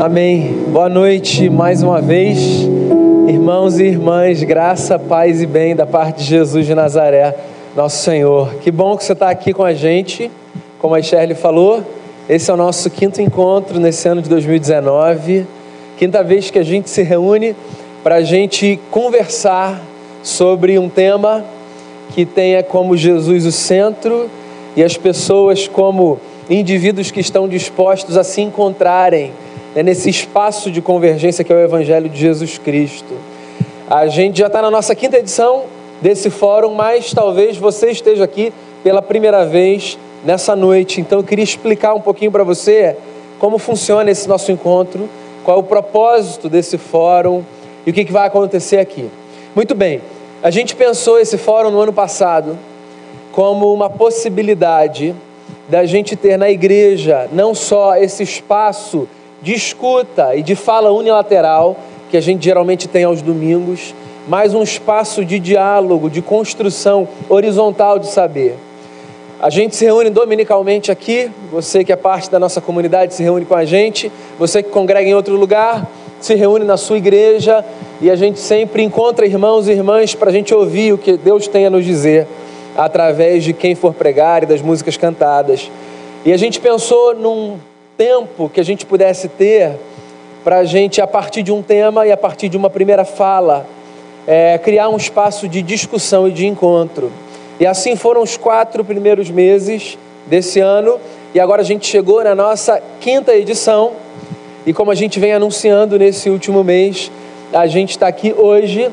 Amém. Boa noite mais uma vez, irmãos e irmãs, graça, paz e bem da parte de Jesus de Nazaré, nosso Senhor. Que bom que você está aqui com a gente, como a Shirley falou, esse é o nosso quinto encontro nesse ano de 2019, quinta vez que a gente se reúne para a gente conversar sobre um tema que tenha como Jesus o centro e as pessoas como indivíduos que estão dispostos a se encontrarem né, nesse espaço de convergência que é o Evangelho de Jesus Cristo. A gente já está na nossa quinta edição desse fórum, mas talvez você esteja aqui pela primeira vez nessa noite. Então eu queria explicar um pouquinho para você como funciona esse nosso encontro, qual é o propósito desse fórum e o que, que vai acontecer aqui. Muito bem, a gente pensou esse fórum no ano passado como uma possibilidade da gente ter na igreja não só esse espaço de escuta e de fala unilateral que a gente geralmente tem aos domingos, mas um espaço de diálogo, de construção horizontal de saber. A gente se reúne dominicalmente aqui, você que é parte da nossa comunidade se reúne com a gente, você que congrega em outro lugar, se reúne na sua igreja e a gente sempre encontra irmãos e irmãs para a gente ouvir o que Deus tem a nos dizer através de quem for pregar e das músicas cantadas. E a gente pensou num tempo que a gente pudesse ter para a gente, a partir de um tema e a partir de uma primeira fala, é, criar um espaço de discussão e de encontro. E assim foram os quatro primeiros meses desse ano, e agora a gente chegou na nossa quinta edição, e como a gente vem anunciando nesse último mês, a gente está aqui hoje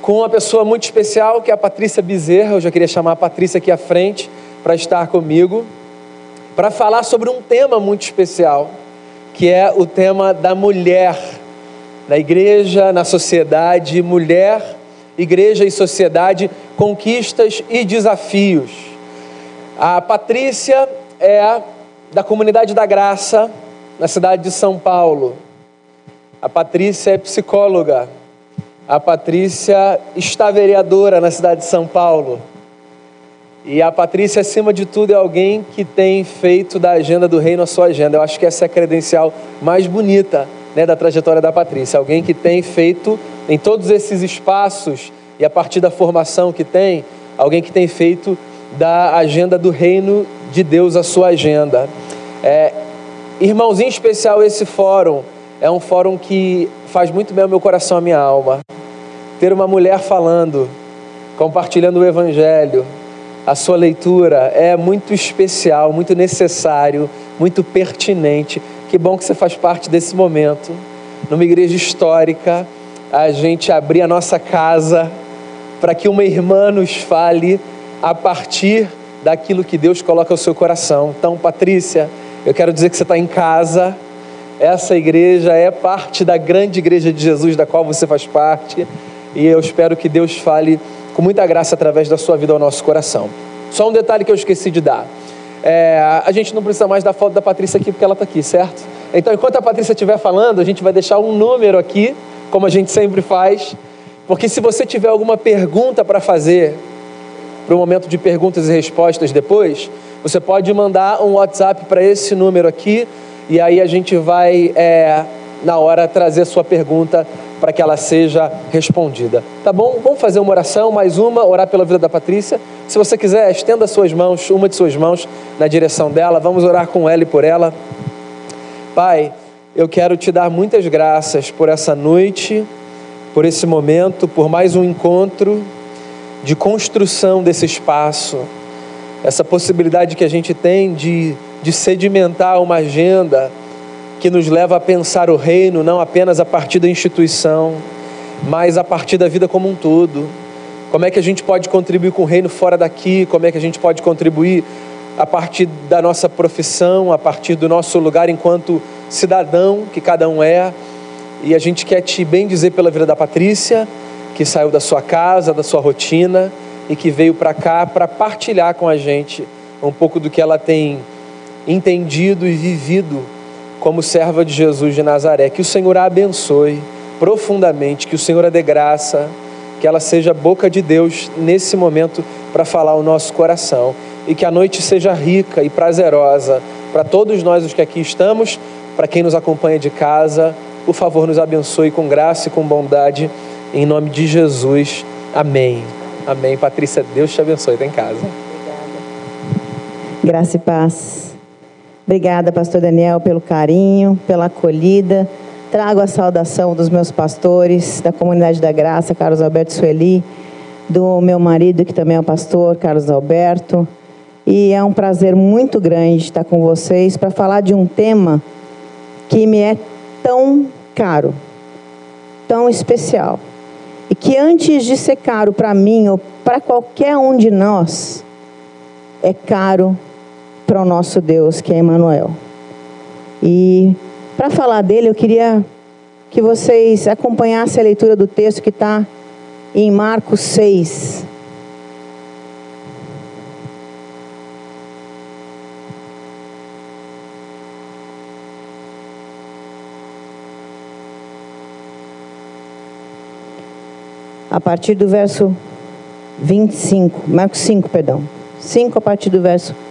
com uma pessoa muito especial, que é a Patrícia Bezerra. Eu já queria chamar a Patrícia aqui à frente para estar comigo para falar sobre um tema muito especial, que é o tema da mulher na igreja, na sociedade, mulher, igreja e sociedade, conquistas e desafios. A Patrícia é da comunidade da Graça, na cidade de São Paulo. A Patrícia é psicóloga. A Patrícia está vereadora na cidade de São Paulo. E a Patrícia, acima de tudo, é alguém que tem feito da agenda do reino a sua agenda. Eu acho que essa é a credencial mais bonita né, da trajetória da Patrícia. Alguém que tem feito em todos esses espaços e a partir da formação que tem, alguém que tem feito da agenda do reino de Deus a sua agenda. É, irmãozinho especial, esse fórum é um fórum que faz muito bem ao meu coração, à minha alma. Ter uma mulher falando, compartilhando o evangelho, a sua leitura é muito especial, muito necessário, muito pertinente. Que bom que você faz parte desse momento. Numa igreja histórica, a gente abrir a nossa casa para que uma irmã nos fale a partir daquilo que Deus coloca no seu coração. Então, Patrícia, eu quero dizer que você está em casa. Essa igreja é parte da grande igreja de Jesus, da qual você faz parte. E eu espero que Deus fale com muita graça através da sua vida ao nosso coração. Só um detalhe que eu esqueci de dar. É, a gente não precisa mais da foto da Patrícia aqui porque ela está aqui, certo? Então, enquanto a Patrícia estiver falando, a gente vai deixar um número aqui, como a gente sempre faz, porque se você tiver alguma pergunta para fazer, para o momento de perguntas e respostas depois, você pode mandar um WhatsApp para esse número aqui, e aí a gente vai, é, na hora, trazer sua pergunta para que ela seja respondida. Tá bom? Vamos fazer uma oração, mais uma, orar pela vida da Patrícia. Se você quiser, estenda suas mãos, uma de suas mãos na direção dela. Vamos orar com ela e por ela. Pai, eu quero te dar muitas graças por essa noite, por esse momento, por mais um encontro de construção desse espaço, essa possibilidade que a gente tem de, de sedimentar uma agenda que nos leva a pensar o reino não apenas a partir da instituição, mas a partir da vida como um todo. Como é que a gente pode contribuir com o reino fora daqui? Como é que a gente pode contribuir a partir da nossa profissão, a partir do nosso lugar enquanto cidadão que cada um é? E a gente quer te bem dizer pela vida da Patrícia, que saiu da sua casa, da sua rotina e que veio para cá para partilhar com a gente um pouco do que ela tem entendido e vivido como serva de Jesus de Nazaré. Que o Senhor a abençoe profundamente, que o Senhor a dê graça, que ela seja boca de Deus nesse momento para falar o nosso coração e que a noite seja rica e prazerosa para todos nós os que aqui estamos, para quem nos acompanha de casa, por favor, nos abençoe com graça e com bondade, em nome de Jesus. Amém. Amém. Patrícia, Deus te abençoe. Está em casa. Obrigada. Graça e paz. Obrigada, pastor Daniel, pelo carinho, pela acolhida. Trago a saudação dos meus pastores, da comunidade da graça, Carlos Alberto Sueli, do meu marido, que também é o pastor, Carlos Alberto. E é um prazer muito grande estar com vocês para falar de um tema que me é tão caro, tão especial. E que antes de ser caro para mim ou para qualquer um de nós, é caro para o nosso Deus, que é Emmanuel. E para falar dele, eu queria que vocês acompanhassem a leitura do texto que está em Marcos 6, a partir do verso 25, Marcos 5, perdão. 5 a partir do verso 25.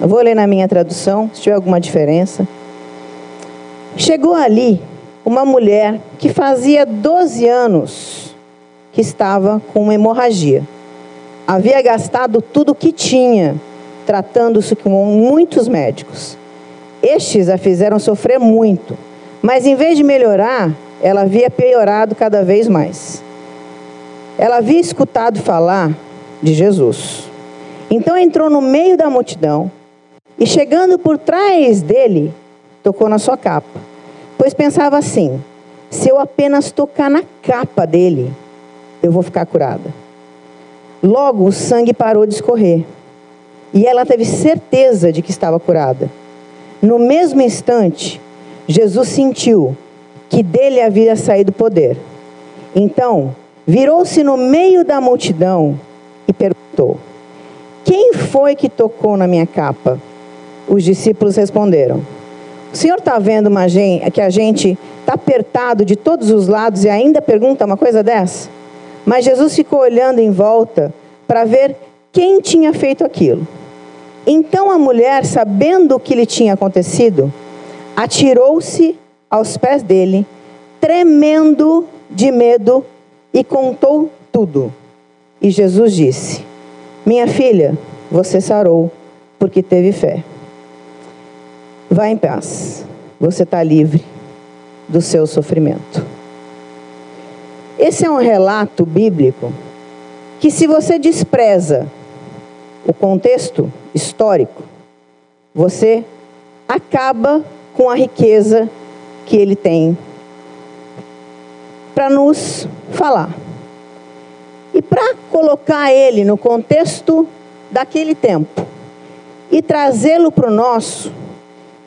Eu vou ler na minha tradução, se tiver alguma diferença. Chegou ali uma mulher que fazia 12 anos que estava com uma hemorragia. Havia gastado tudo o que tinha, tratando-se com muitos médicos. Estes a fizeram sofrer muito, mas em vez de melhorar, ela havia piorado cada vez mais. Ela havia escutado falar de Jesus. Então entrou no meio da multidão e, chegando por trás dele, tocou na sua capa. Pois pensava assim: se eu apenas tocar na capa dele, eu vou ficar curada. Logo o sangue parou de escorrer e ela teve certeza de que estava curada. No mesmo instante, Jesus sentiu que dele havia saído poder. Então, virou-se no meio da multidão e perguntou: Quem foi que tocou na minha capa? Os discípulos responderam: O senhor está vendo uma gente, que a gente está apertado de todos os lados e ainda pergunta uma coisa dessa? Mas Jesus ficou olhando em volta para ver quem tinha feito aquilo. Então a mulher, sabendo o que lhe tinha acontecido, atirou-se aos pés dele, tremendo de medo, e contou tudo. E Jesus disse: Minha filha, você sarou, porque teve fé. Vá em paz, você está livre do seu sofrimento. Esse é um relato bíblico que, se você despreza o contexto histórico, você acaba com a riqueza que ele tem para nos falar. E para colocar ele no contexto daquele tempo e trazê-lo para o nosso,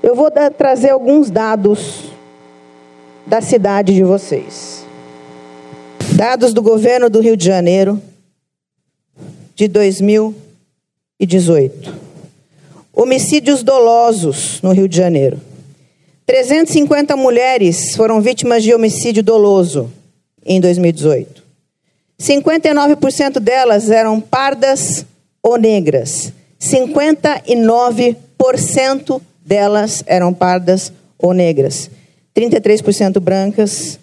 eu vou dar, trazer alguns dados da cidade de vocês. Dados do governo do Rio de Janeiro de 2018. Homicídios dolosos no Rio de Janeiro. 350 mulheres foram vítimas de homicídio doloso em 2018. 59% delas eram pardas ou negras. 59% delas eram pardas ou negras. 33% brancas.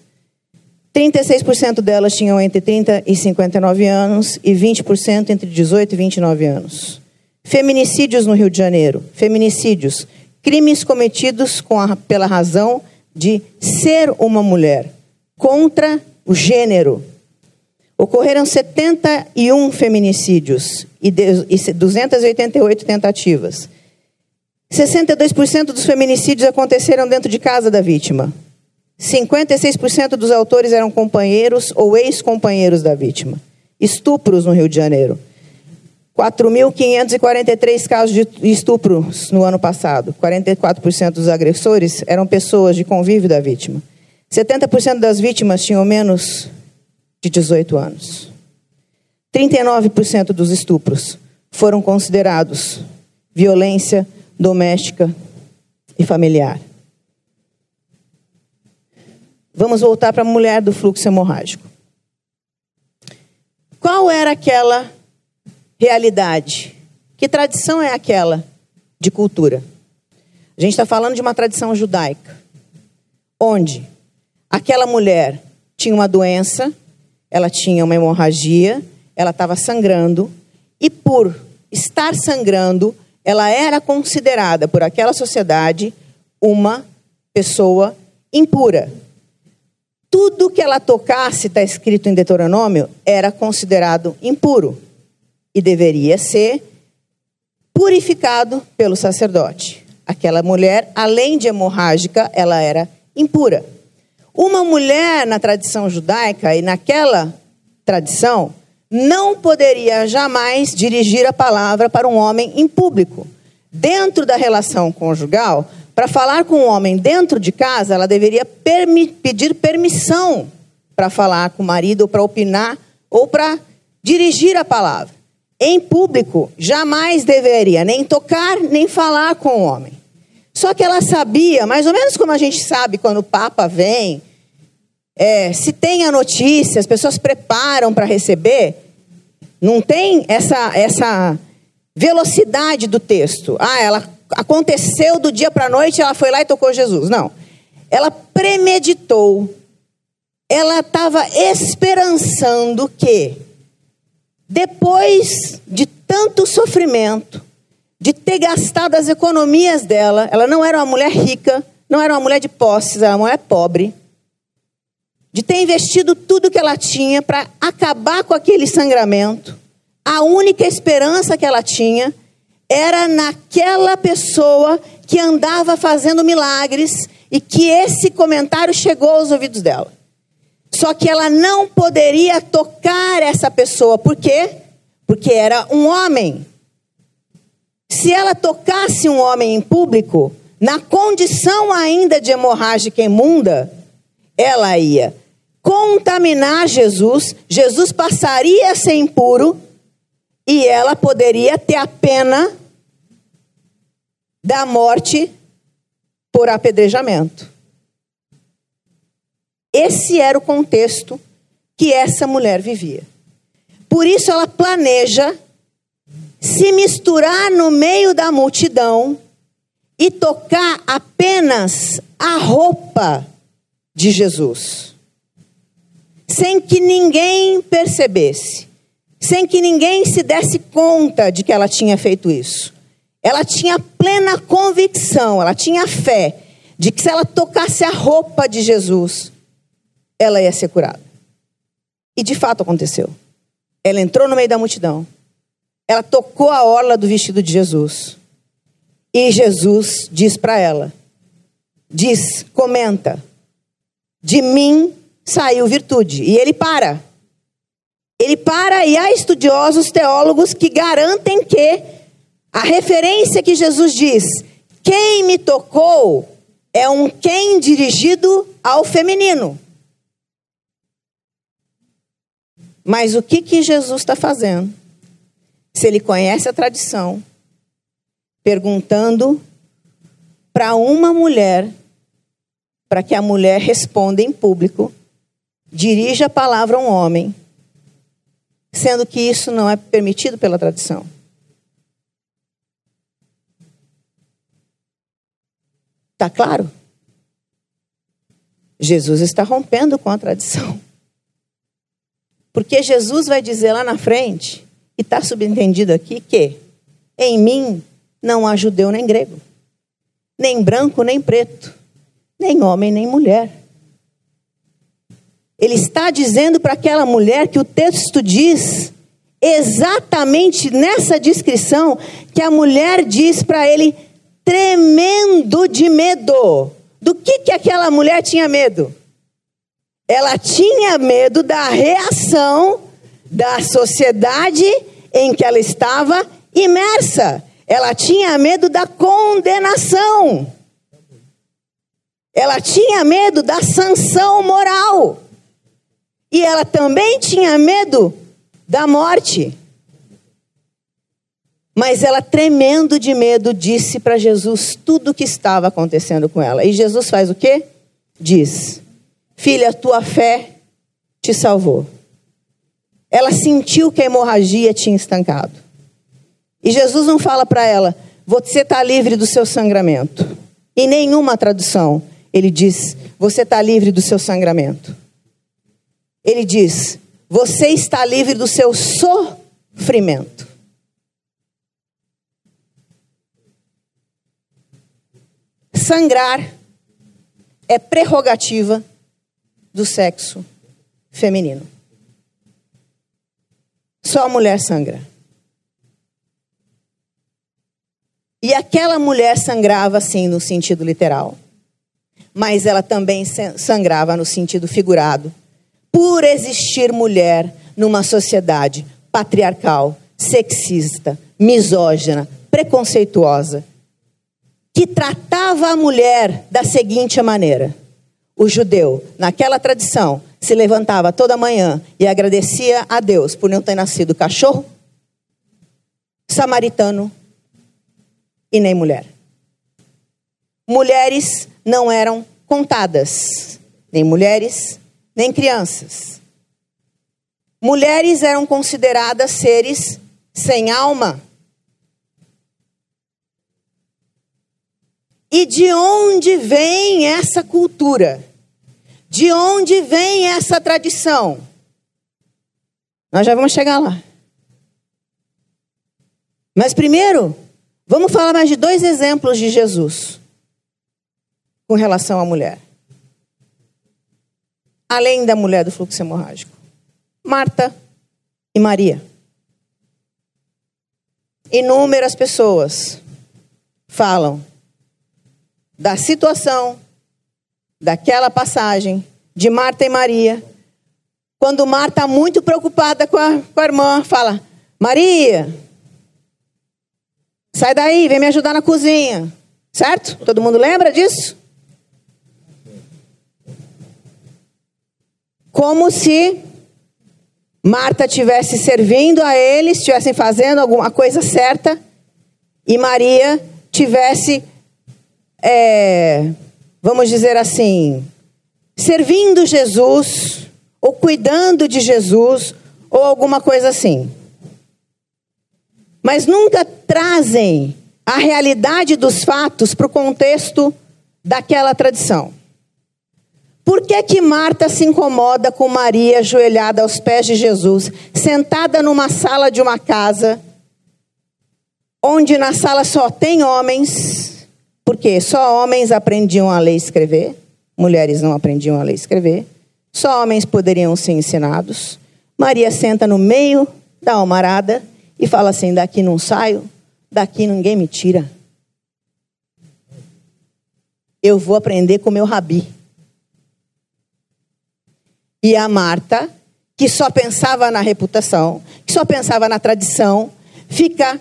36% delas tinham entre 30 e 59 anos e 20% entre 18 e 29 anos. Feminicídios no Rio de Janeiro. Feminicídios crimes cometidos a, pela razão de ser uma mulher contra o gênero. Ocorreram 71 feminicídios e 288 tentativas. 62% dos feminicídios aconteceram dentro de casa da vítima. 56% dos autores eram companheiros ou ex-companheiros da vítima. Estupros no Rio de Janeiro. 4.543 casos de estupros no ano passado. 44% dos agressores eram pessoas de convívio da vítima. 70% das vítimas tinham menos de 18 anos. 39% dos estupros foram considerados violência doméstica e familiar. Vamos voltar para a mulher do fluxo hemorrágico. Qual era aquela realidade. Que tradição é aquela de cultura? A gente está falando de uma tradição judaica, onde aquela mulher tinha uma doença, ela tinha uma hemorragia, ela estava sangrando, e por estar sangrando, ela era considerada por aquela sociedade uma pessoa impura. Tudo que ela tocasse, está escrito em Deuteronômio, era considerado impuro e deveria ser purificado pelo sacerdote. Aquela mulher, além de hemorrágica, ela era impura. Uma mulher na tradição judaica e naquela tradição não poderia jamais dirigir a palavra para um homem em público. Dentro da relação conjugal, para falar com um homem dentro de casa, ela deveria permi pedir permissão para falar com o marido, ou para opinar, ou para dirigir a palavra. Em público, jamais deveria nem tocar, nem falar com o homem. Só que ela sabia, mais ou menos como a gente sabe quando o Papa vem, é, se tem a notícia, as pessoas preparam para receber, não tem essa, essa velocidade do texto. Ah, ela aconteceu do dia para a noite, ela foi lá e tocou Jesus. Não. Ela premeditou. Ela estava esperançando que, depois de tanto sofrimento, de ter gastado as economias dela, ela não era uma mulher rica, não era uma mulher de posses, era uma mulher pobre, de ter investido tudo que ela tinha para acabar com aquele sangramento, a única esperança que ela tinha era naquela pessoa que andava fazendo milagres e que esse comentário chegou aos ouvidos dela. Só que ela não poderia tocar essa pessoa, por quê? Porque era um homem. Se ela tocasse um homem em público, na condição ainda de hemorrágica imunda, ela ia contaminar Jesus, Jesus passaria a ser impuro e ela poderia ter a pena da morte por apedrejamento. Esse era o contexto que essa mulher vivia. Por isso ela planeja se misturar no meio da multidão e tocar apenas a roupa de Jesus, sem que ninguém percebesse, sem que ninguém se desse conta de que ela tinha feito isso. Ela tinha plena convicção, ela tinha fé de que se ela tocasse a roupa de Jesus, ela ia ser curada. E de fato aconteceu. Ela entrou no meio da multidão. Ela tocou a orla do vestido de Jesus. E Jesus diz para ela: diz, comenta, de mim saiu virtude. E ele para. Ele para e há estudiosos teólogos que garantem que a referência que Jesus diz, quem me tocou, é um quem dirigido ao feminino. Mas o que, que Jesus está fazendo? Se ele conhece a tradição, perguntando para uma mulher, para que a mulher responda em público, dirija a palavra a um homem, sendo que isso não é permitido pela tradição. Está claro? Jesus está rompendo com a tradição. Porque Jesus vai dizer lá na frente, está subentendido aqui, que em mim não há judeu nem grego, nem branco nem preto, nem homem nem mulher. Ele está dizendo para aquela mulher que o texto diz exatamente nessa descrição que a mulher diz para ele tremendo de medo. Do que, que aquela mulher tinha medo? Ela tinha medo da reação da sociedade em que ela estava imersa. Ela tinha medo da condenação. Ela tinha medo da sanção moral. E ela também tinha medo da morte. Mas ela, tremendo de medo, disse para Jesus tudo o que estava acontecendo com ela. E Jesus faz o quê? Diz: Filha, tua fé te salvou. Ela sentiu que a hemorragia tinha estancado. E Jesus não fala para ela: Você está livre do seu sangramento. Em nenhuma tradução ele diz: Você está livre do seu sangramento. Ele diz: Você está livre do seu sofrimento. Sangrar é prerrogativa do sexo feminino. Só a mulher sangra. E aquela mulher sangrava, sim, no sentido literal. Mas ela também sangrava no sentido figurado. Por existir mulher numa sociedade patriarcal, sexista, misógina, preconceituosa, que tratava a mulher da seguinte maneira: o judeu, naquela tradição, se levantava toda manhã e agradecia a Deus por não ter nascido cachorro, samaritano e nem mulher. Mulheres não eram contadas, nem mulheres, nem crianças. Mulheres eram consideradas seres sem alma. E de onde vem essa cultura? De onde vem essa tradição? Nós já vamos chegar lá. Mas primeiro, vamos falar mais de dois exemplos de Jesus com relação à mulher. Além da mulher do fluxo hemorrágico. Marta e Maria. Inúmeras pessoas falam da situação daquela passagem de Marta e Maria, quando Marta, muito preocupada com a, com a irmã, fala: Maria, sai daí, vem me ajudar na cozinha. Certo? Todo mundo lembra disso? Como se Marta tivesse servindo a eles, estivessem fazendo alguma coisa certa, e Maria tivesse é, vamos dizer assim, servindo Jesus, ou cuidando de Jesus, ou alguma coisa assim. Mas nunca trazem a realidade dos fatos para o contexto daquela tradição. Por que, que Marta se incomoda com Maria ajoelhada aos pés de Jesus, sentada numa sala de uma casa, onde na sala só tem homens, porque só homens aprendiam a ler e escrever, mulheres não aprendiam a ler e escrever. Só homens poderiam ser ensinados. Maria senta no meio da almarada e fala assim: daqui não saio, daqui ninguém me tira. Eu vou aprender com meu rabi. E a Marta, que só pensava na reputação, que só pensava na tradição, fica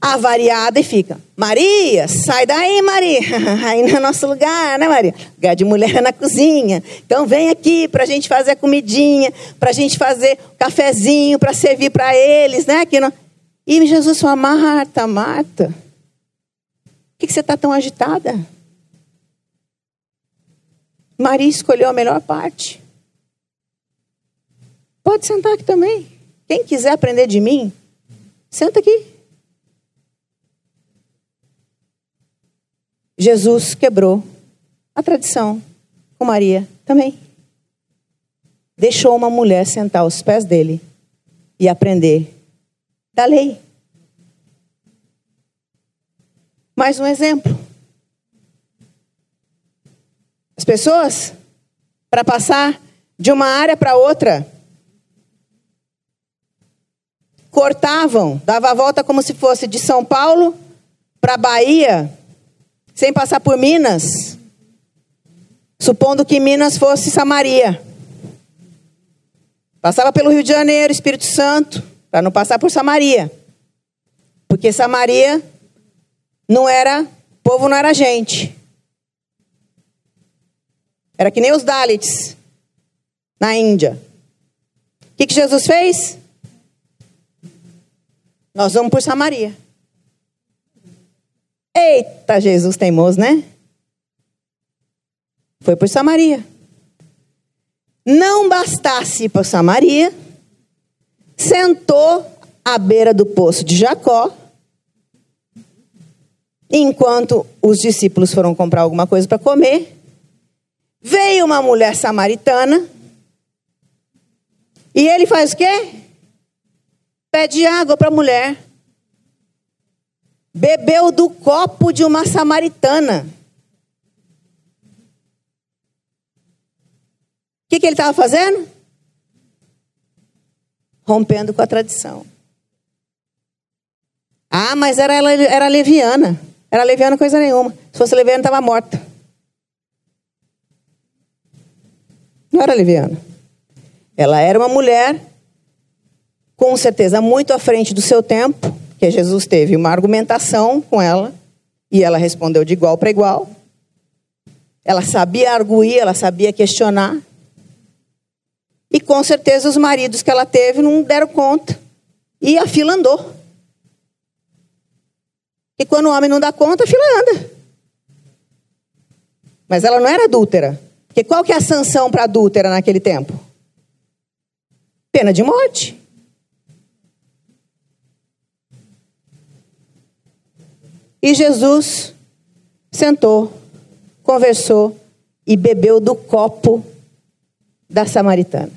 avariada e fica. Maria, sai daí, Maria. Aí no nosso lugar, né, Maria? Lugar de mulher na cozinha. Então vem aqui para a gente fazer a comidinha, para a gente fazer o cafezinho, para servir para eles, né? Aqui no... E Jesus falou, Marta, Marta, por que, que você está tão agitada? Maria escolheu a melhor parte. Pode sentar aqui também. Quem quiser aprender de mim, senta aqui. Jesus quebrou a tradição com Maria também. Deixou uma mulher sentar aos pés dele e aprender da lei. Mais um exemplo. As pessoas, para passar de uma área para outra, cortavam, dava a volta como se fosse de São Paulo para Bahia, sem passar por Minas, supondo que Minas fosse Samaria. Passava pelo Rio de Janeiro, Espírito Santo, para não passar por Samaria. Porque Samaria não era, povo não era gente. Era que nem os Dalits na Índia. O que, que Jesus fez? Nós vamos por Samaria. Eita, Jesus teimoso, né? Foi por Samaria. Não bastasse para Samaria, sentou à beira do poço de Jacó Enquanto os discípulos foram comprar alguma coisa para comer, veio uma mulher samaritana e ele faz o quê? Pede água para a mulher. Bebeu do copo de uma samaritana. O que, que ele estava fazendo? Rompendo com a tradição. Ah, mas era, ela era leviana. Era leviana coisa nenhuma. Se fosse leviana, estava morta. Não era leviana. Ela era uma mulher, com certeza, muito à frente do seu tempo, que Jesus teve uma argumentação com ela, e ela respondeu de igual para igual. Ela sabia arguir, ela sabia questionar. E com certeza os maridos que ela teve não deram conta. E a fila andou. E quando o homem não dá conta, a fila anda. Mas ela não era adúltera. Porque qual que é a sanção para adúltera naquele tempo? Pena de morte. E Jesus sentou, conversou e bebeu do copo da samaritana,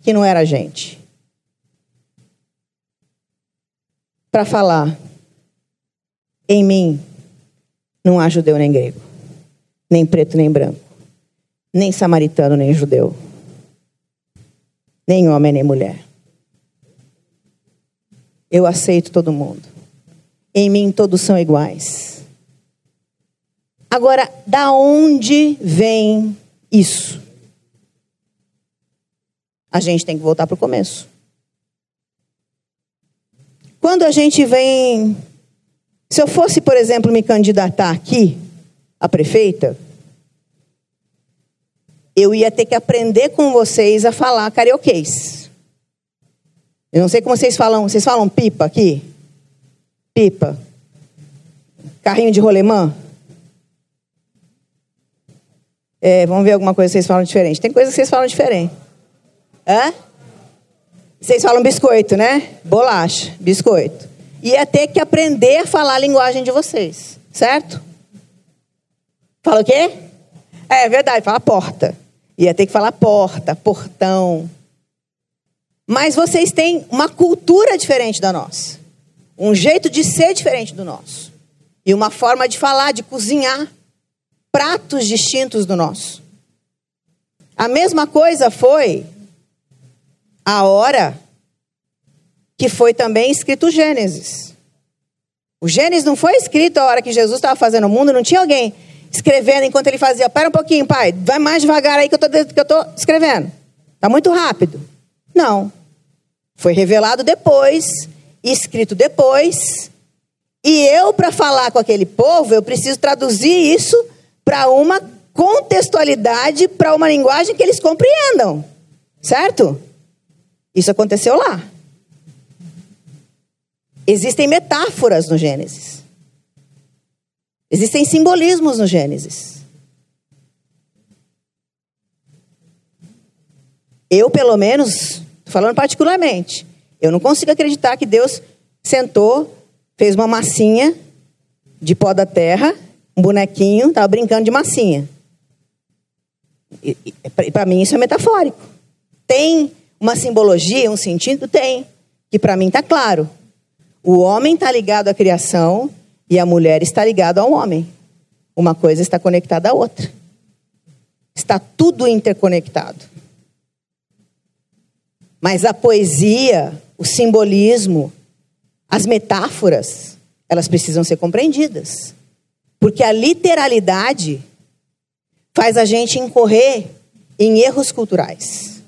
que não era gente. Para falar em mim não há judeu nem grego, nem preto nem branco, nem samaritano nem judeu, nem homem nem mulher. Eu aceito todo mundo. Em mim todos são iguais. Agora, da onde vem isso? A gente tem que voltar para o começo. Quando a gente vem se eu fosse, por exemplo, me candidatar aqui a prefeita, eu ia ter que aprender com vocês a falar carioquês. Eu não sei como vocês falam. Vocês falam pipa aqui? Pipa. Carrinho de rolemã? É, vamos ver alguma coisa que vocês falam diferente. Tem coisa que vocês falam diferente. Hã? Vocês falam biscoito, né? Bolacha, biscoito ia ter que aprender a falar a linguagem de vocês, certo? Fala o quê? É, é verdade, fala porta. Ia ter que falar porta, portão. Mas vocês têm uma cultura diferente da nossa. Um jeito de ser diferente do nosso. E uma forma de falar, de cozinhar. Pratos distintos do nosso. A mesma coisa foi a hora que foi também escrito o Gênesis. O Gênesis não foi escrito a hora que Jesus estava fazendo o mundo, não tinha alguém escrevendo enquanto ele fazia. Pera um pouquinho, pai, vai mais devagar aí que eu estou escrevendo. Está muito rápido. Não. Foi revelado depois, escrito depois. E eu, para falar com aquele povo, eu preciso traduzir isso para uma contextualidade, para uma linguagem que eles compreendam. Certo? Isso aconteceu lá. Existem metáforas no Gênesis. Existem simbolismos no Gênesis. Eu, pelo menos, falando particularmente, eu não consigo acreditar que Deus sentou, fez uma massinha de pó da terra, um bonequinho, estava brincando de massinha. Para mim isso é metafórico. Tem uma simbologia, um sentido? Tem. Que para mim está claro. O homem está ligado à criação e a mulher está ligada ao homem. Uma coisa está conectada à outra. Está tudo interconectado. Mas a poesia, o simbolismo, as metáforas, elas precisam ser compreendidas. Porque a literalidade faz a gente incorrer em erros culturais.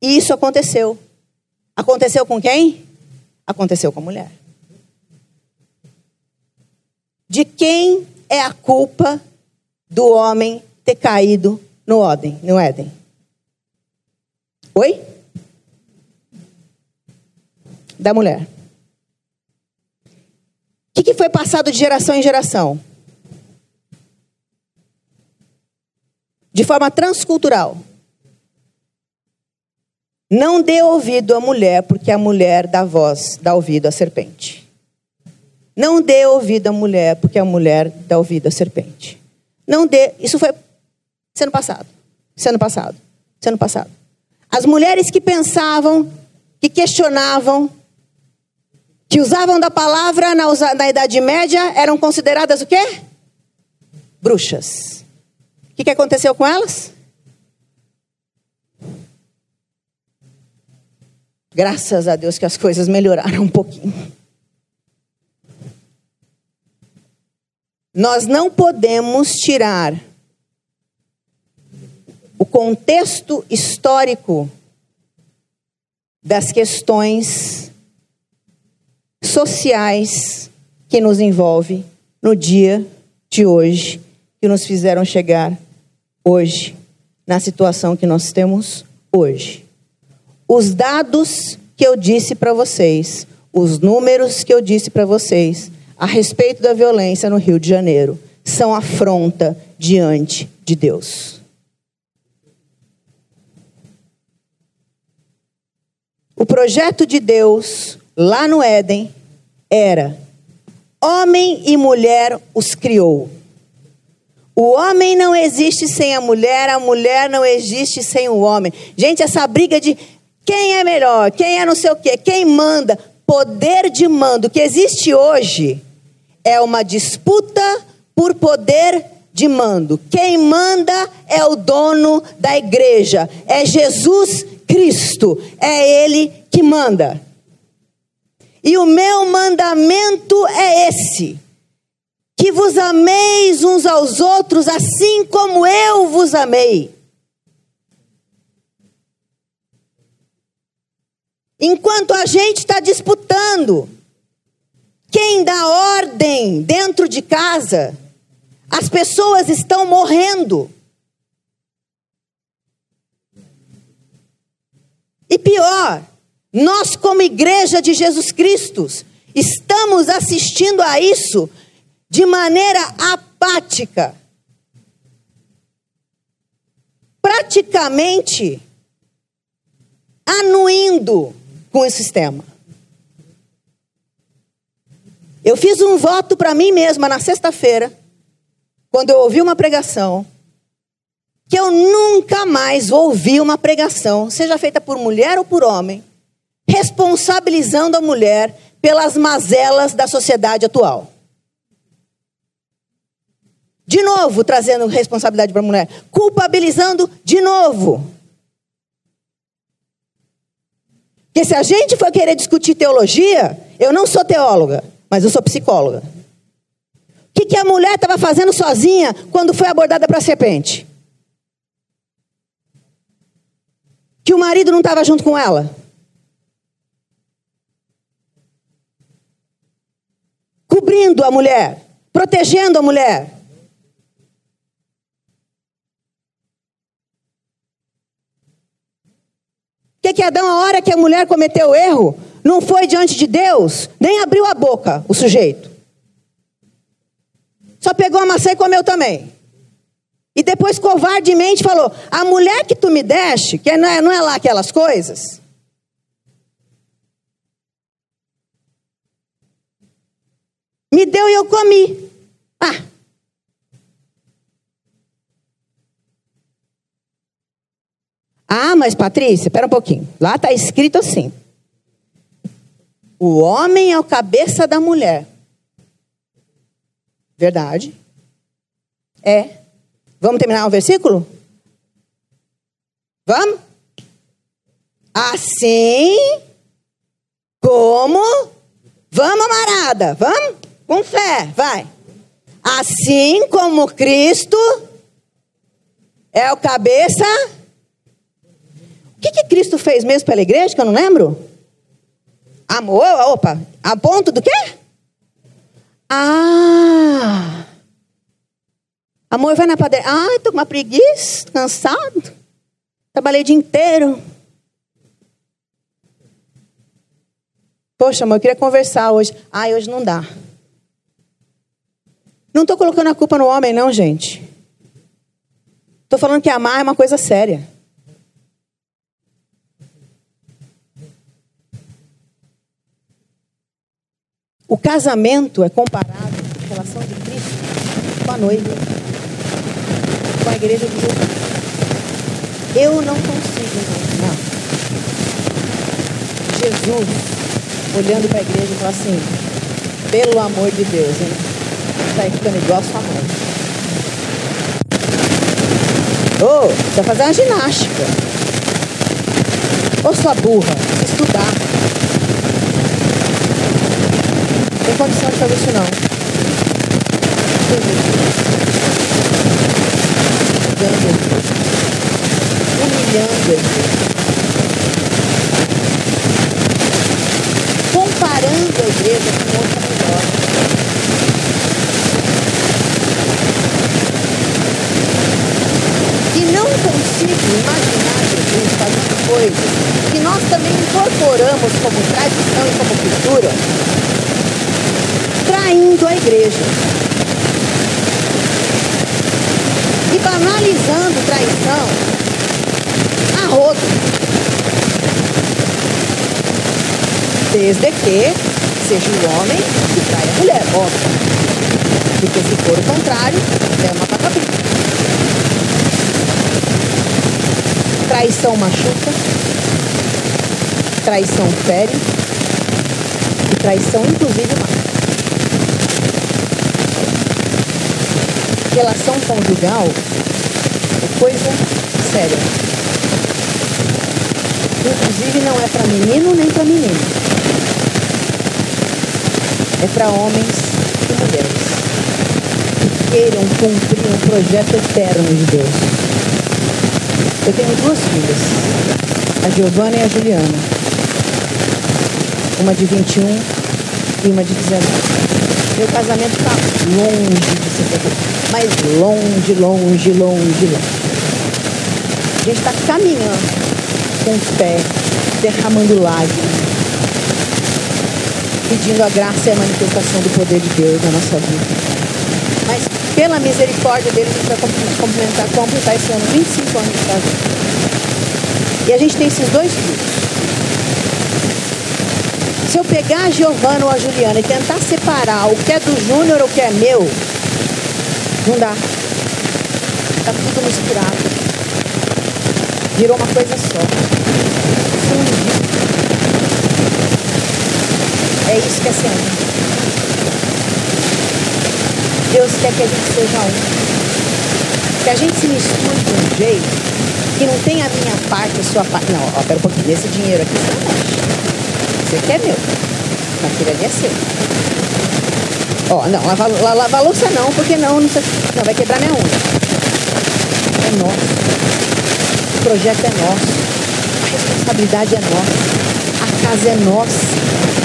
E isso aconteceu. Aconteceu com quem? Aconteceu com a mulher. De quem é a culpa do homem ter caído no Éden? No Éden? Oi? Da mulher. O que, que foi passado de geração em geração? De forma transcultural. Não dê ouvido à mulher, porque a mulher dá voz, dá ouvido à serpente. Não dê ouvido à mulher, porque a mulher dá ouvido à serpente. Não dê. Isso foi sendo passado. Sendo passado. Sendo passado. As mulheres que pensavam, que questionavam, que usavam da palavra na, na Idade Média eram consideradas o quê? Bruxas. O que, que aconteceu com elas? Graças a Deus que as coisas melhoraram um pouquinho. Nós não podemos tirar contexto histórico das questões sociais que nos envolve no dia de hoje, que nos fizeram chegar hoje, na situação que nós temos hoje os dados que eu disse para vocês, os números que eu disse para vocês a respeito da violência no Rio de Janeiro são afronta diante de Deus. O projeto de Deus lá no Éden era: homem e mulher os criou. O homem não existe sem a mulher, a mulher não existe sem o homem. Gente, essa briga de quem é melhor? Quem é não sei o quê? Quem manda? Poder de mando que existe hoje é uma disputa por poder de mando. Quem manda é o dono da igreja, é Jesus Cristo, é Ele que manda. E o meu mandamento é esse: que vos ameis uns aos outros assim como eu vos amei. Enquanto a gente está disputando quem dá ordem dentro de casa, as pessoas estão morrendo. E pior, nós, como igreja de Jesus Cristo, estamos assistindo a isso de maneira apática. Praticamente anuindo com esse sistema. Eu fiz um voto para mim mesma na sexta-feira, quando eu ouvi uma pregação, que eu nunca mais vou ouvir uma pregação, seja feita por mulher ou por homem, responsabilizando a mulher pelas mazelas da sociedade atual. De novo, trazendo responsabilidade para a mulher, culpabilizando de novo. Porque se a gente for querer discutir teologia, eu não sou teóloga, mas eu sou psicóloga. O que, que a mulher estava fazendo sozinha quando foi abordada para a serpente? Que o marido não estava junto com ela? Cobrindo a mulher, protegendo a mulher. que, que Adão, a hora que a mulher cometeu o erro, não foi diante de Deus, nem abriu a boca o sujeito. Só pegou a maçã e comeu também. E depois covardemente falou: A mulher que tu me deste, que não é, não é lá aquelas coisas. Me deu e eu comi. Ah, Ah, mas Patrícia, espera um pouquinho. Lá está escrito assim: o homem é o cabeça da mulher. Verdade. É. Vamos terminar o versículo? Vamos? Assim como. Vamos, amarada. Vamos? Com fé, vai. Assim como Cristo é o cabeça o que, que Cristo fez mesmo pela igreja, que eu não lembro? Amor, opa, a ponto do quê? Ah! Amor, vai na padaria. Ah, tô com uma preguiça, cansado. Trabalhei o dia inteiro. Poxa, amor, eu queria conversar hoje. Ah, hoje não dá. Não estou colocando a culpa no homem, não, gente. Estou falando que amar é uma coisa séria. O casamento é comparado, a relação de Cristo com a noiva, com a igreja de Jesus. Eu não consigo imaginar Jesus olhando para a igreja falar assim, pelo amor de Deus, hein? Está ficando igual a sua mãe. Ô, oh, vai fazer uma ginástica. Ô, oh, sua burra, estudar. Não tem condição de fazer isso não. Humilhando ele. Comparando a igreja com outra melhor. consigo imaginar Jesus fazendo coisas que nós também incorporamos como tradição e como cultura, traindo a igreja. Banalizando traição a rodo. Desde que seja o homem que trai a mulher, óbvio. Porque se for o contrário, é uma patabrita. Traição machuca, traição fere e traição inclusive mata. Relação conjugal coisa séria. Inclusive não é para menino nem para menina. É para homens e mulheres que queiram cumprir um projeto eterno de Deus. Eu tenho duas filhas, a Giovana e a Juliana. Uma de 21 e uma de 19. Meu casamento está longe de ser perfeito. Mas longe, longe, longe, longe. Gente está caminhando com os pés, derramando lágrimas, pedindo a graça e a manifestação do poder de Deus na nossa vida. Mas pela misericórdia dele, a gente vai complementar, completar esse ano 25 anos de casamento. E a gente tem esses dois filhos. Se eu pegar a Giovana ou a Juliana e tentar separar o que é do Júnior ou o que é meu, não dá. Está tudo misturado. Virou uma coisa só. É isso que é ser um. Deus quer que a gente seja um. Que a gente se misture de um jeito que não tem a minha parte, a sua parte. Não, ó, pera um pouquinho, esse dinheiro aqui você não mexe. Esse aqui é meu. Aquele ali é seu. Ó, não, lavar, lavar louça não, porque não, não, não, vai quebrar minha unha. É nosso. Projeto é nosso. A responsabilidade é nossa. A casa é nossa.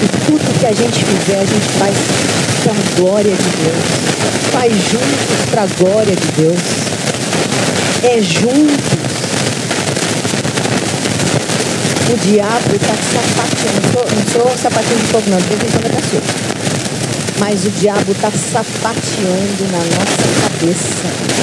E tudo que a gente fizer, a gente faz para a glória de Deus faz juntos para a glória de Deus. É juntos. O diabo está sapateando. Não sou, não sou sapatinho de fogo, não, porque atenção da pessoa. Mas o diabo está sapateando na nossa cabeça.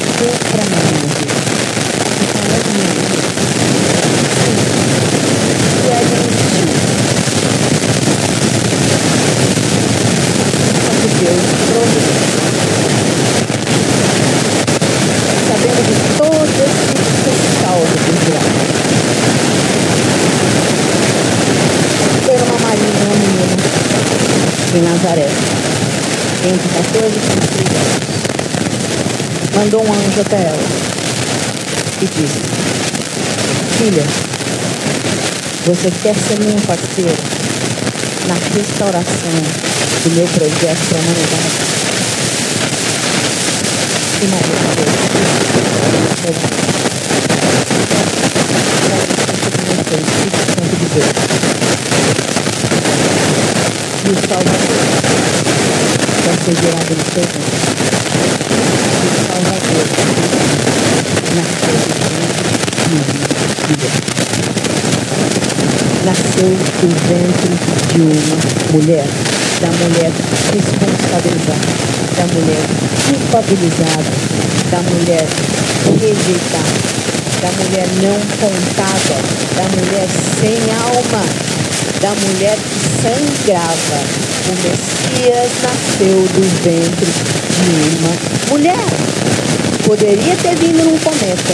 Então, é é em Nazaré, entre 14 e 15 anos. Mandou um anjo até ela e disse: Filha, você quer ser minha parceira na restauração do meu projeto para a humanidade? E Maria falou: de Deus. E o Salvador vai ser gerado no seu ventre. Salvador nasceu de uma. Nasceu do ventre de uma mulher, da mulher responsabilizada, da mulher culpabilizada, da mulher rejeitada da mulher não contada, da mulher sem alma, da mulher que sangrava. O Messias nasceu do ventre de uma mulher. Poderia ter vindo num cometa,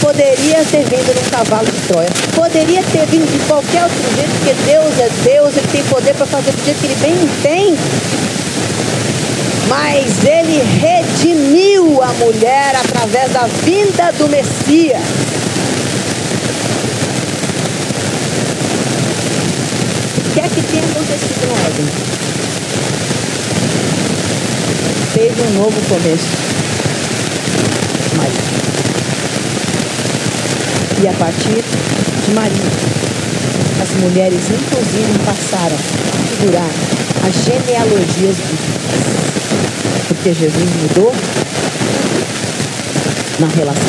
poderia ter vindo num cavalo de Troia, poderia ter vindo de qualquer outro jeito, porque Deus é Deus, Ele tem poder para fazer do jeito que Ele bem entende mas ele redimiu a mulher através da vinda do Messias. O que é que tem acontecido no Éden? Teve um novo começo. E a partir de Maria, as mulheres inclusive passaram a figurar as genealogias bíblicas porque Jesus mudou na relação.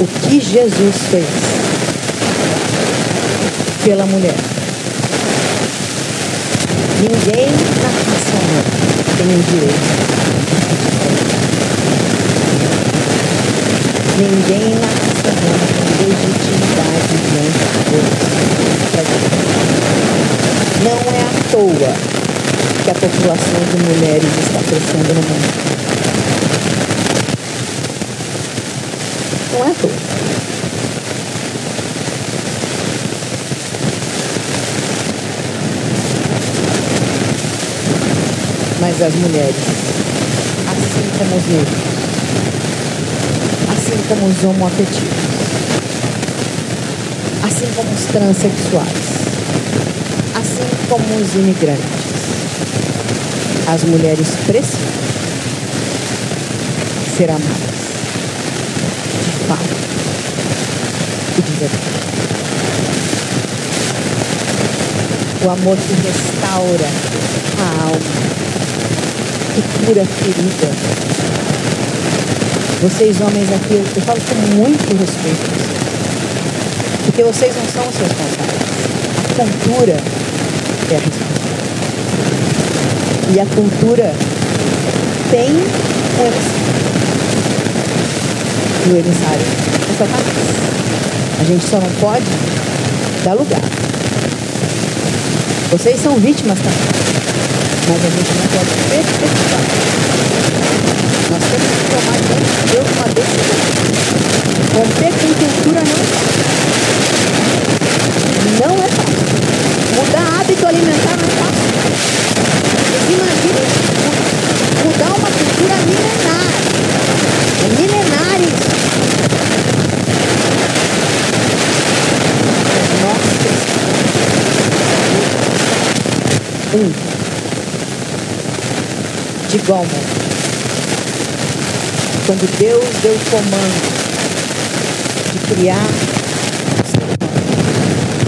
O que Jesus fez pela mulher. Ninguém na raça tem o direito. Ninguém na raça tem legitimidade diante de Deus. Não é à toa que a população de mulheres está crescendo no mundo. Não é à toa. Mas as mulheres, assim como os negros, assim como os homoafetivos, assim como os transexuais, como os imigrantes. As mulheres precisam ser amadas de fato e de verdade. O amor que restaura a alma, que cura ferida. Vocês homens aqui, eu falo com muito respeito. Porque vocês não são os responsáveis. A cultura é a E a cultura tem emissário. O emissário é Satanás. A gente só não pode dar lugar. Vocês são vítimas também. Mas a gente não pode perpetuar. Nós temos que tomar diante de Deus uma decisão. Romper com cultura não é fácil. Não é fácil. Mudar hábito alimentar não é fácil. Imagina mudar uma cultura milenar. É milenar isso. Nós Um. De modo. Quando Deus deu o comando de criar,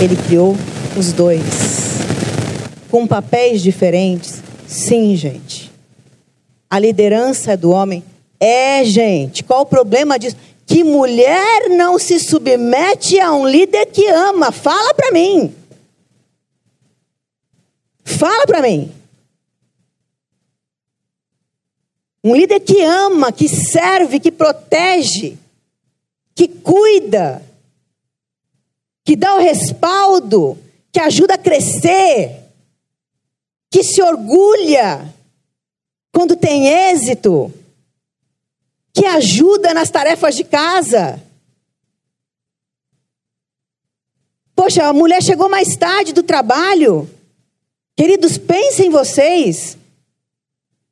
Ele criou os dois. Com papéis diferentes? Sim, gente. A liderança do homem é, gente. Qual o problema disso? Que mulher não se submete a um líder que ama. Fala para mim. Fala para mim. Um líder que ama, que serve, que protege, que cuida, que dá o respaldo, que ajuda a crescer, que se orgulha quando tem êxito, que ajuda nas tarefas de casa. Poxa, a mulher chegou mais tarde do trabalho. Queridos, pensem em vocês.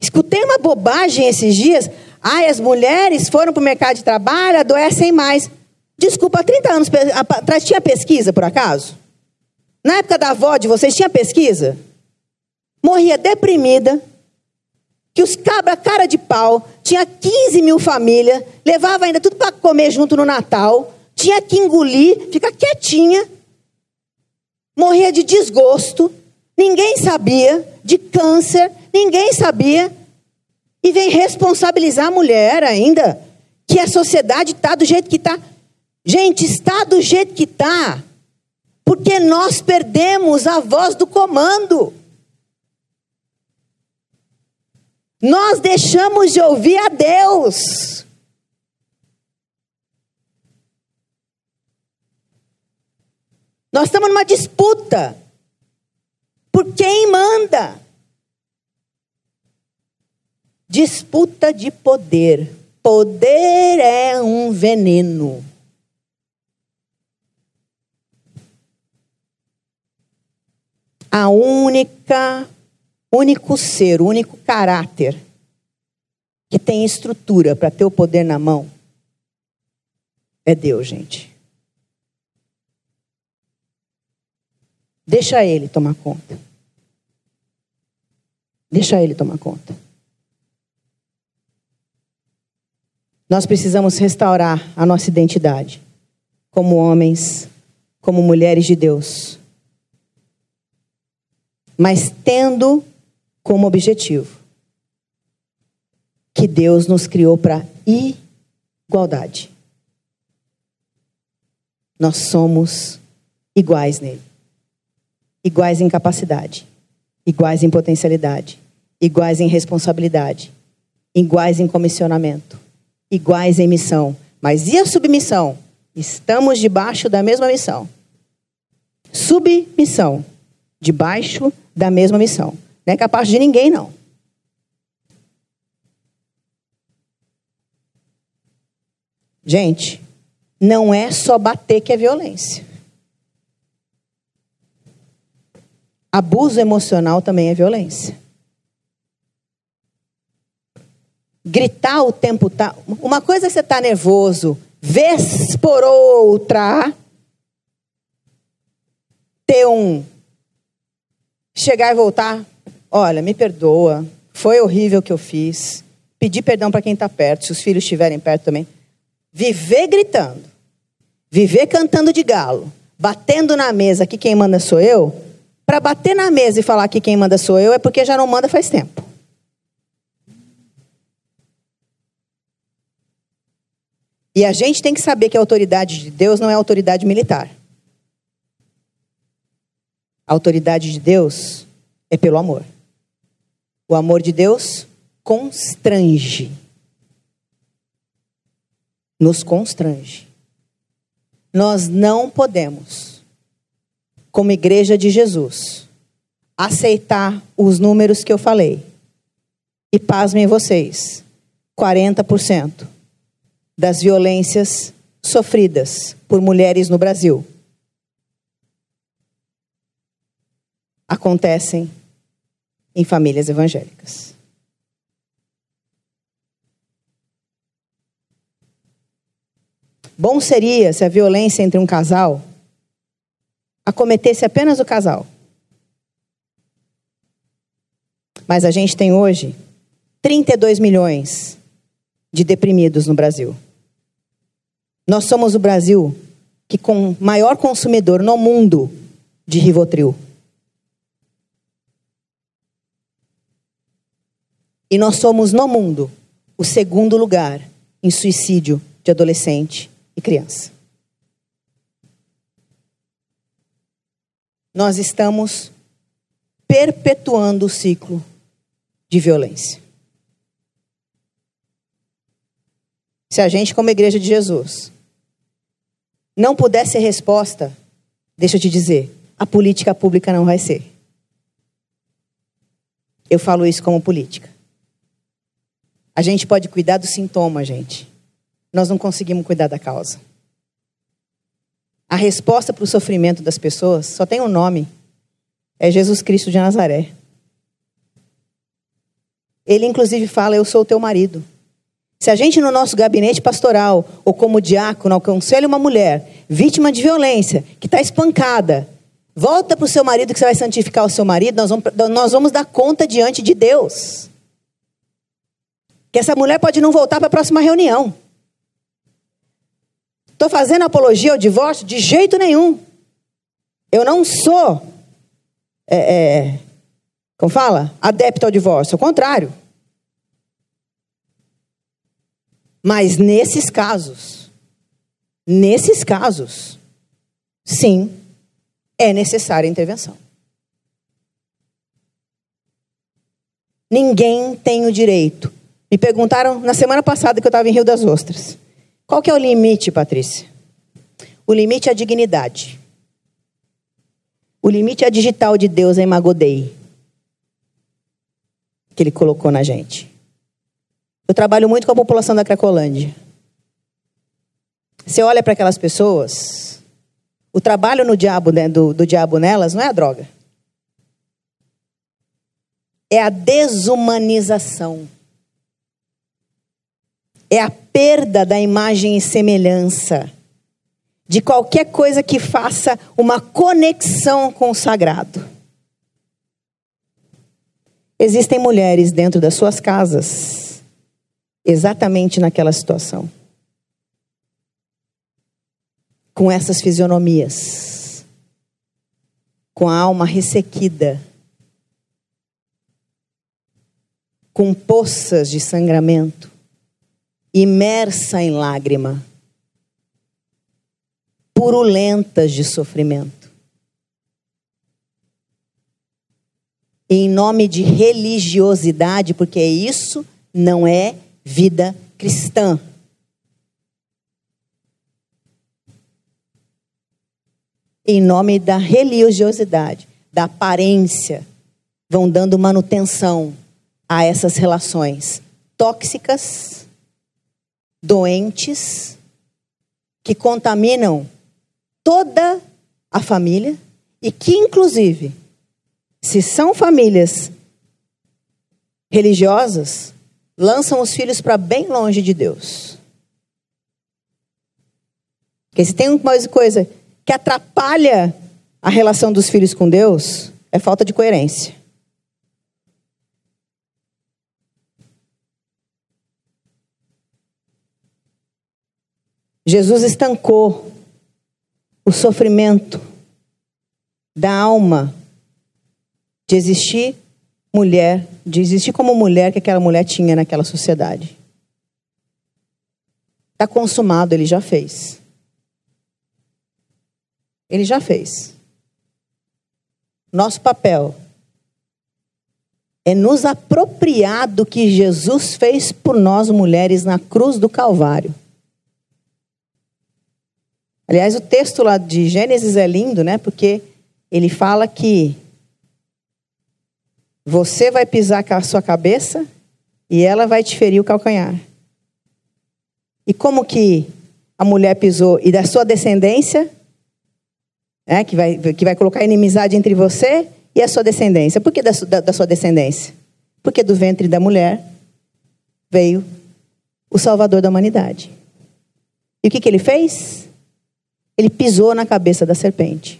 Escutei uma bobagem esses dias. Ai, as mulheres foram para o mercado de trabalho, adoecem mais. Desculpa, há 30 anos atrás tinha pesquisa, por acaso? Na época da avó de vocês tinha pesquisa? Morria deprimida, que os cabra cara de pau, tinha 15 mil famílias, levava ainda tudo para comer junto no Natal, tinha que engolir, ficar quietinha, morria de desgosto, ninguém sabia, de câncer, ninguém sabia, e vem responsabilizar a mulher ainda, que a sociedade está do jeito que está. Gente, está do jeito que está, porque nós perdemos a voz do comando. Nós deixamos de ouvir a Deus. Nós estamos numa disputa por quem manda. Disputa de poder. Poder é um veneno. A única único ser, único caráter que tem estrutura para ter o poder na mão é Deus, gente. Deixa ele tomar conta. Deixa ele tomar conta. Nós precisamos restaurar a nossa identidade como homens, como mulheres de Deus. Mas tendo como objetivo que Deus nos criou para igualdade. Nós somos iguais nele. Iguais em capacidade, iguais em potencialidade, iguais em responsabilidade, iguais em comissionamento, iguais em missão. Mas e a submissão? Estamos debaixo da mesma missão. Submissão, debaixo da mesma missão. Não é capaz de ninguém, não. Gente, não é só bater que é violência. Abuso emocional também é violência. Gritar o tempo tá. Uma coisa é você tá nervoso, vez por outra, ter um chegar e voltar Olha, me perdoa, foi horrível o que eu fiz. Pedir perdão para quem está perto, se os filhos estiverem perto também. Viver gritando, viver cantando de galo, batendo na mesa que quem manda sou eu. Para bater na mesa e falar que quem manda sou eu é porque já não manda faz tempo. E a gente tem que saber que a autoridade de Deus não é autoridade militar. A autoridade de Deus é pelo amor. O amor de Deus constrange. Nos constrange. Nós não podemos, como igreja de Jesus, aceitar os números que eu falei. E pasmem vocês: 40% das violências sofridas por mulheres no Brasil acontecem em famílias evangélicas. Bom seria se a violência entre um casal acometesse apenas o casal. Mas a gente tem hoje 32 milhões de deprimidos no Brasil. Nós somos o Brasil que com maior consumidor no mundo de Rivotril. E nós somos, no mundo, o segundo lugar em suicídio de adolescente e criança. Nós estamos perpetuando o ciclo de violência. Se a gente, como Igreja de Jesus, não puder ser resposta, deixa eu te dizer, a política pública não vai ser. Eu falo isso como política. A gente pode cuidar do sintoma, gente. Nós não conseguimos cuidar da causa. A resposta para o sofrimento das pessoas só tem um nome: é Jesus Cristo de Nazaré. Ele, inclusive, fala: Eu sou o teu marido. Se a gente, no nosso gabinete pastoral, ou como diácono, aconselha uma mulher vítima de violência, que está espancada, volta para o seu marido que você vai santificar o seu marido, nós vamos, nós vamos dar conta diante de Deus. Que essa mulher pode não voltar para a próxima reunião. Estou fazendo apologia ao divórcio? De jeito nenhum. Eu não sou, é, é, como fala, adepto ao divórcio. Ao contrário. Mas nesses casos, nesses casos, sim, é necessária intervenção. Ninguém tem o direito. Me perguntaram na semana passada que eu estava em Rio das Ostras. Qual que é o limite, Patrícia? O limite é a dignidade. O limite é a digital de Deus em Magodei. Que ele colocou na gente. Eu trabalho muito com a população da Cracolândia. Você olha para aquelas pessoas, o trabalho no diabo, né, do, do diabo nelas não é a droga. É a desumanização. É a perda da imagem e semelhança de qualquer coisa que faça uma conexão com o sagrado. Existem mulheres dentro das suas casas, exatamente naquela situação, com essas fisionomias, com a alma ressequida, com poças de sangramento, imersa em lágrima. Purulentas de sofrimento. Em nome de religiosidade, porque isso não é vida cristã. Em nome da religiosidade, da aparência, vão dando manutenção a essas relações tóxicas, doentes, que contaminam toda a família e que, inclusive, se são famílias religiosas, lançam os filhos para bem longe de Deus. Porque se tem uma coisa que atrapalha a relação dos filhos com Deus, é falta de coerência. Jesus estancou o sofrimento da alma de existir mulher, de existir como mulher que aquela mulher tinha naquela sociedade. Está consumado, ele já fez. Ele já fez. Nosso papel é nos apropriar do que Jesus fez por nós mulheres na cruz do Calvário. Aliás, o texto lá de Gênesis é lindo, né? Porque ele fala que você vai pisar com a sua cabeça e ela vai te ferir o calcanhar. E como que a mulher pisou e da sua descendência, né, que, vai, que vai colocar inimizade entre você e a sua descendência. Por que da, da, da sua descendência? Porque do ventre da mulher veio o Salvador da humanidade. E o que, que ele fez? Ele pisou na cabeça da serpente.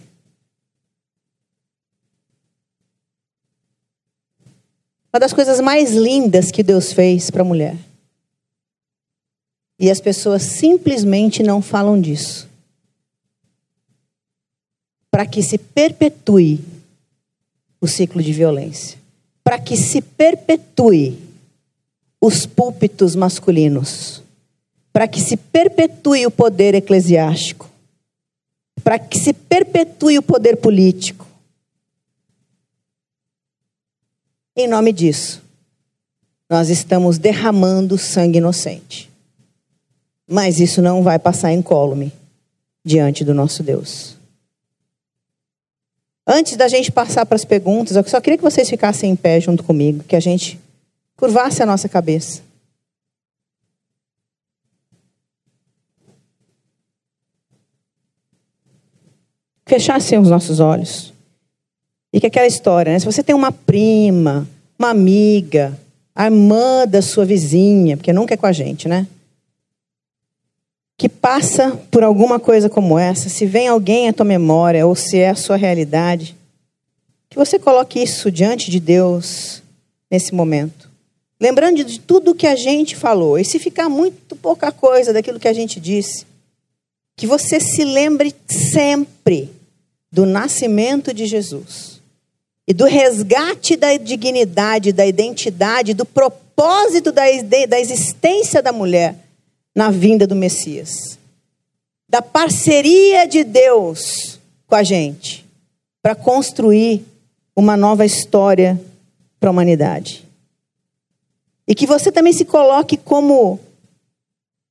Uma das coisas mais lindas que Deus fez para a mulher. E as pessoas simplesmente não falam disso. Para que se perpetue o ciclo de violência. Para que se perpetue os púlpitos masculinos. Para que se perpetue o poder eclesiástico para que se perpetue o poder político. Em nome disso, nós estamos derramando sangue inocente. Mas isso não vai passar incólume diante do nosso Deus. Antes da gente passar para as perguntas, eu só queria que vocês ficassem em pé junto comigo, que a gente curvasse a nossa cabeça. fechassem os nossos olhos. E que aquela história, né? Se você tem uma prima, uma amiga, a irmã da sua vizinha, porque nunca é com a gente, né? Que passa por alguma coisa como essa, se vem alguém à tua memória ou se é a sua realidade, que você coloque isso diante de Deus nesse momento. lembrando de tudo que a gente falou, e se ficar muito pouca coisa daquilo que a gente disse, que você se lembre sempre do nascimento de Jesus e do resgate da dignidade, da identidade, do propósito da, da existência da mulher na vinda do Messias. Da parceria de Deus com a gente para construir uma nova história para a humanidade. E que você também se coloque como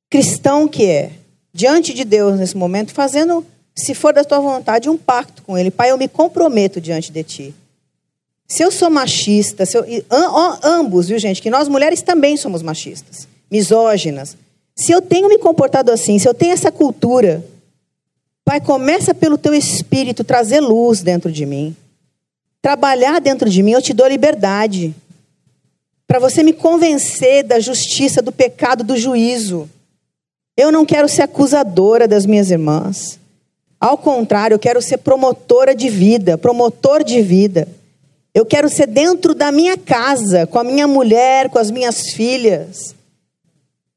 cristão que é, diante de Deus nesse momento, fazendo, se for da tua vontade, um pacto com Ele. Pai, eu me comprometo diante de Ti. Se eu sou machista, eu, ambos, viu gente, que nós mulheres também somos machistas, misóginas. Se eu tenho me comportado assim, se eu tenho essa cultura, Pai, começa pelo Teu Espírito trazer luz dentro de mim trabalhar dentro de mim, eu te dou liberdade. Para você me convencer da justiça, do pecado, do juízo. Eu não quero ser acusadora das minhas irmãs. Ao contrário, eu quero ser promotora de vida, promotor de vida. Eu quero ser dentro da minha casa, com a minha mulher, com as minhas filhas.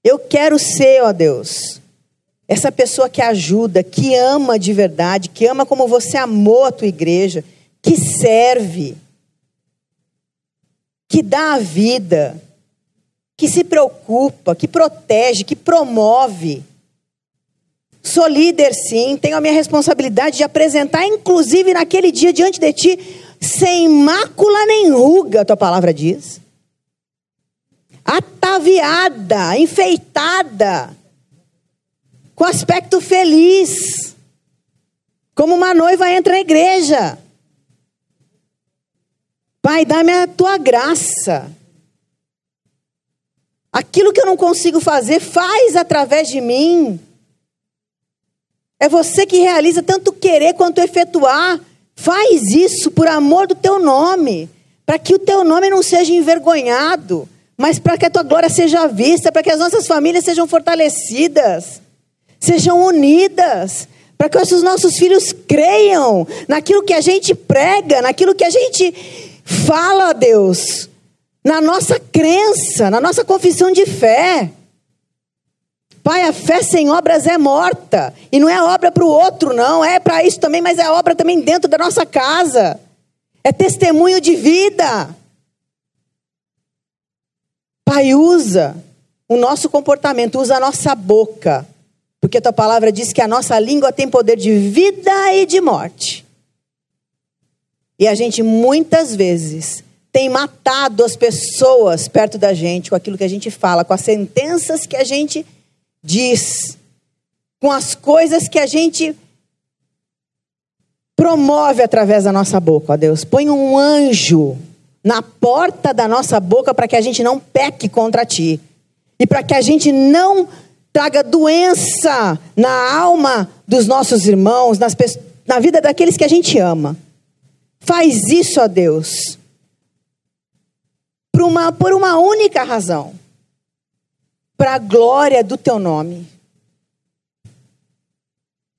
Eu quero ser, ó Deus, essa pessoa que ajuda, que ama de verdade, que ama como você amou a tua igreja, que serve, que dá a vida, que se preocupa, que protege, que promove. Sou líder, sim, tenho a minha responsabilidade de apresentar, inclusive naquele dia diante de ti, sem mácula nem ruga, a tua palavra diz. Ataviada, enfeitada, com aspecto feliz, como uma noiva entra na igreja. Pai, dá-me a tua graça. Aquilo que eu não consigo fazer, faz através de mim. É você que realiza tanto querer quanto efetuar. Faz isso por amor do teu nome, para que o teu nome não seja envergonhado, mas para que a tua glória seja vista, para que as nossas famílias sejam fortalecidas, sejam unidas, para que os nossos filhos creiam naquilo que a gente prega, naquilo que a gente Fala, Deus, na nossa crença, na nossa confissão de fé. Pai, a fé sem obras é morta. E não é obra para o outro, não. É para isso também, mas é obra também dentro da nossa casa. É testemunho de vida. Pai, usa o nosso comportamento, usa a nossa boca. Porque a tua palavra diz que a nossa língua tem poder de vida e de morte. E a gente muitas vezes tem matado as pessoas perto da gente com aquilo que a gente fala, com as sentenças que a gente diz, com as coisas que a gente promove através da nossa boca, ó Deus. Põe um anjo na porta da nossa boca para que a gente não peque contra ti. E para que a gente não traga doença na alma dos nossos irmãos, nas, na vida daqueles que a gente ama. Faz isso, ó Deus, por uma, por uma única razão: para a glória do teu nome.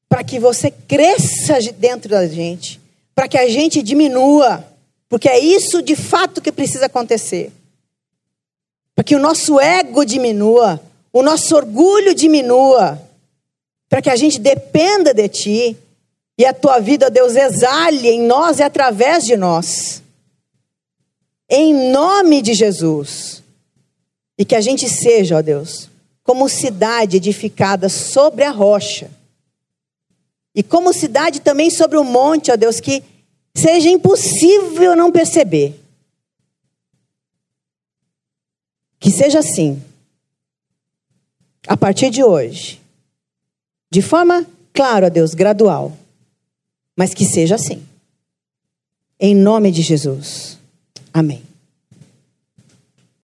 Para que você cresça dentro da gente, para que a gente diminua, porque é isso de fato que precisa acontecer. Para que o nosso ego diminua, o nosso orgulho diminua, para que a gente dependa de ti e a tua vida, Deus, exale em nós e através de nós. Em nome de Jesus. E que a gente seja, ó Deus, como cidade edificada sobre a rocha. E como cidade também sobre o monte, ó Deus, que seja impossível não perceber. Que seja assim. A partir de hoje. De forma, claro, ó Deus, gradual mas que seja assim. Em nome de Jesus. Amém.